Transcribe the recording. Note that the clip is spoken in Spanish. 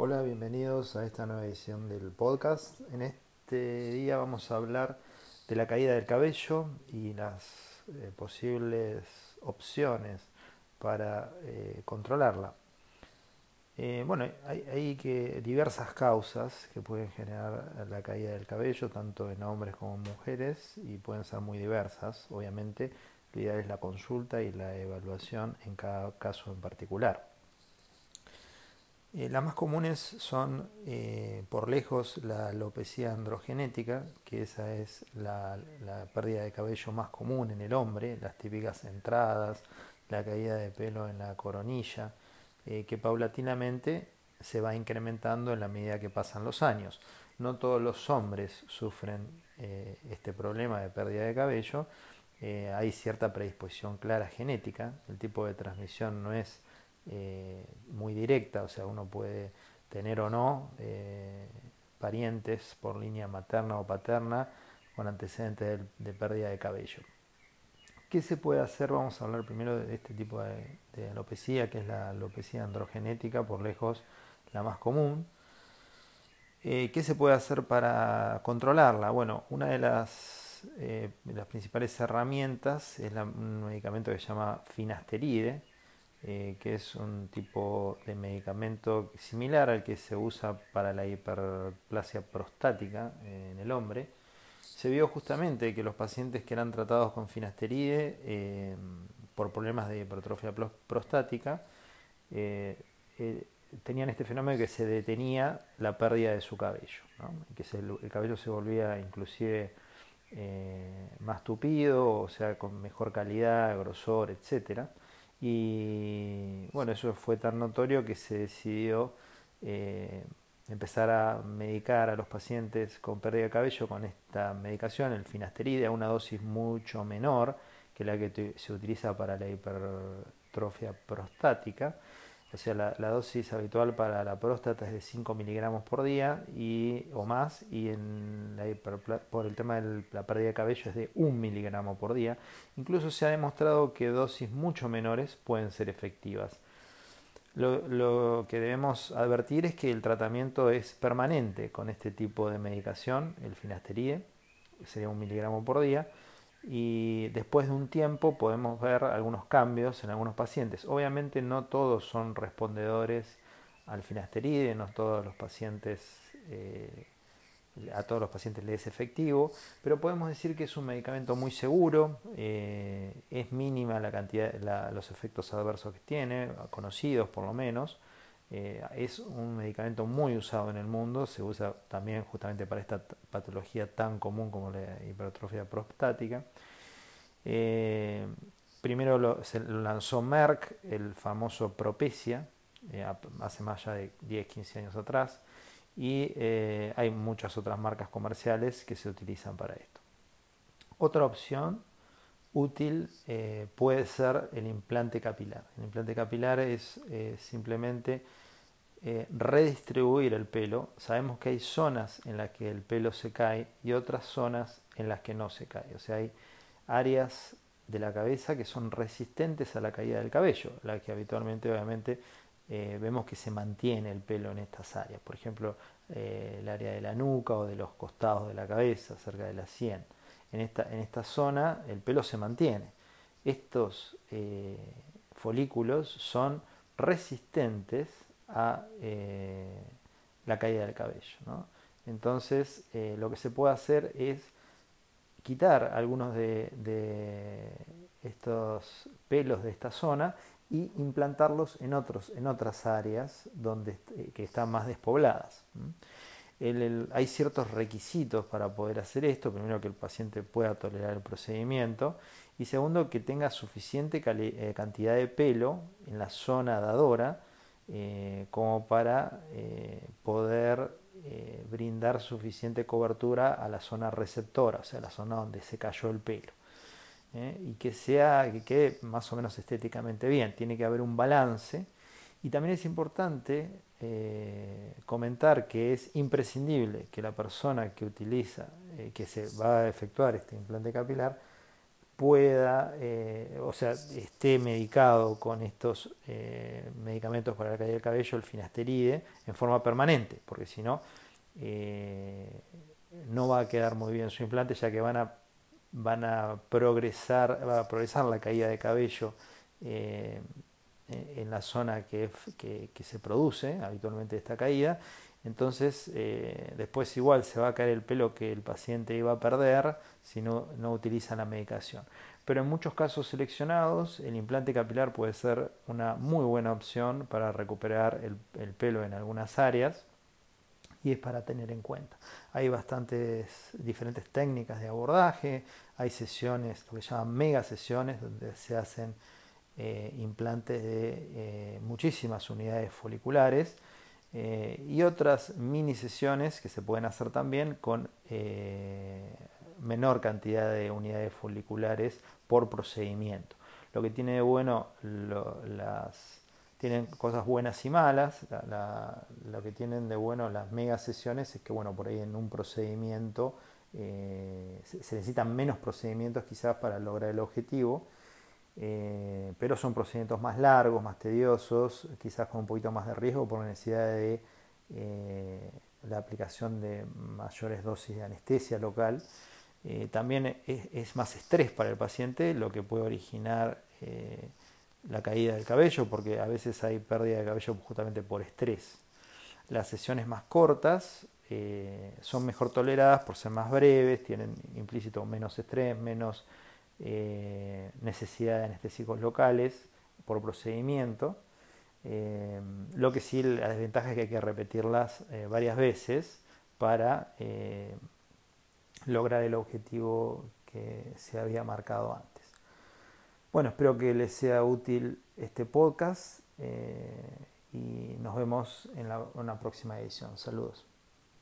Hola, bienvenidos a esta nueva edición del podcast. En este día vamos a hablar de la caída del cabello y las eh, posibles opciones para eh, controlarla. Eh, bueno, hay, que diversas causas que pueden generar la caída del cabello, tanto en hombres como en mujeres, y pueden ser muy diversas. Obviamente, la idea es la consulta y la evaluación en cada caso en particular. Eh, las más comunes son eh, por lejos la alopecia androgenética, que esa es la, pérdida de cabello más común en el hombre, las típicas entradas, la caída de pelo en la coronilla, eh, que paulatinamente se va incrementando en la medida que pasan los años. No todos los hombres sufren este problema de pérdida de cabello, hay cierta predisposición clara genética, el tipo de transmisión no es eh, muy directa, o sea, uno puede tener o no eh, parientes por línea materna o paterna con antecedentes de, pérdida de cabello. ¿Qué se puede hacer? Vamos a hablar primero de este tipo de, alopecia, que es la alopecia androgenética, por lejos la más común. Eh, ¿Qué se puede hacer para controlarla? Bueno, una de las, las principales herramientas es un medicamento que se llama finasteride, eh, que es un tipo de medicamento similar al que se usa para la hiperplasia prostática en el hombre. Se vio justamente que los pacientes que eran tratados con finasteride eh, por problemas de hipertrofia prostática eh, tenían este fenómeno que se detenía la pérdida de su cabello, que el cabello se volvía inclusive más tupido, o sea, con mejor calidad, grosor, etcétera y bueno, eso fue tan notorio que se decidió eh, empezar a medicar a los pacientes con pérdida de cabello con esta medicación, el finasteride, a una dosis mucho menor que la que se utiliza para la hipertrofia prostática o sea, la, dosis habitual para la próstata es de 5 miligramos por día y, o más, y por el tema de la pérdida de cabello es de 1 miligramo por día. Incluso se ha demostrado que dosis mucho menores pueden ser efectivas. Lo, lo, que debemos advertir es que el tratamiento es permanente con este tipo de medicación, el finasteride, sería un miligramo por día, y después de un tiempo podemos ver algunos cambios en algunos pacientes. Obviamente no todos son respondedores al finasteride, no todos los pacientes, eh, a todos los pacientes les es efectivo, pero podemos decir que es un medicamento muy seguro, eh, es mínima la cantidad, los efectos adversos que tiene, conocidos por lo menos. Eh, es un medicamento muy usado en el mundo, se usa también justamente para esta patología tan común como la hipertrofia prostática. Eh, primero lo, se lanzó Merck, el famoso Propecia, eh, hace más ya de 10-15 años atrás, y hay muchas otras marcas comerciales que se utilizan para esto. Otra opción útil puede ser el implante capilar. El implante capilar es simplemente eh, redistribuir el pelo. Sabemos que hay zonas en las que el pelo se cae y otras zonas en las que no se cae. O sea, hay áreas de la cabeza que son resistentes a la caída del cabello, la que habitualmente obviamente eh, vemos que se mantiene el pelo en estas áreas. Por ejemplo, eh, el área de la nuca o de los costados de la cabeza, cerca de la sien. En esta, en esta zona el pelo se mantiene. Estos folículos son resistentes a eh, la caída del cabello. Entonces, eh, lo que se puede hacer es quitar algunos de, estos pelos de esta zona y implantarlos en, otros, en otras áreas donde, eh, que están más despobladas. Hay ciertos requisitos para poder hacer esto. Primero, que el paciente pueda tolerar el procedimiento. Y segundo, que tenga suficiente cantidad de pelo en la zona dadora eh, como para eh, poder eh, brindar suficiente cobertura a la zona receptora, o sea, la zona donde se cayó el pelo. y que sea, que quede más o menos estéticamente bien. Tiene que haber un balance. Y también es importante comentar que es imprescindible que la persona que utiliza, que se va a efectuar este implante capilar, pueda, eh, o sea, esté medicado con estos eh, medicamentos para la caída del cabello, el finasteride, en forma permanente, porque si no, eh, no va a quedar muy bien su implante, ya que van a, van a progresar, va a progresar la caída de cabello en la zona que, que, se produce habitualmente esta caída. Entonces, después igual se va a caer el pelo que el paciente iba a perder, si no, no utilizan la medicación. Pero en muchos casos seleccionados, el implante capilar puede ser una muy buena opción para recuperar el, pelo en algunas áreas y es para tener en cuenta. Hay bastantes diferentes técnicas de abordaje, hay sesiones, lo que llaman mega sesiones, donde se hacen eh, implantes de eh, muchísimas unidades foliculares eh, y otras mini sesiones que se pueden hacer también con menor cantidad de unidades foliculares por procedimiento. Lo que tiene de bueno, las, tienen cosas buenas y malas. lo que tienen de bueno las mega sesiones es que, bueno, por ahí en un procedimiento se, necesitan menos procedimientos quizás para lograr el objetivo, eh, pero son procedimientos más largos, más tediosos, quizás con un poquito más de riesgo por necesidad de eh, la aplicación de mayores dosis de anestesia local. Eh, también es, más estrés para el paciente, lo que puede originar la caída del cabello, porque a veces hay pérdida de cabello justamente por estrés. Las sesiones más cortas son mejor toleradas por ser más breves, tienen implícito menos estrés, menos necesidad de anestésicos locales por procedimiento. lo que sí, la desventaja es que hay que repetirlas varias veces para lograr el objetivo que se había marcado antes. Bueno, espero que les sea útil este podcast eh, y nos vemos en una próxima edición. Saludos.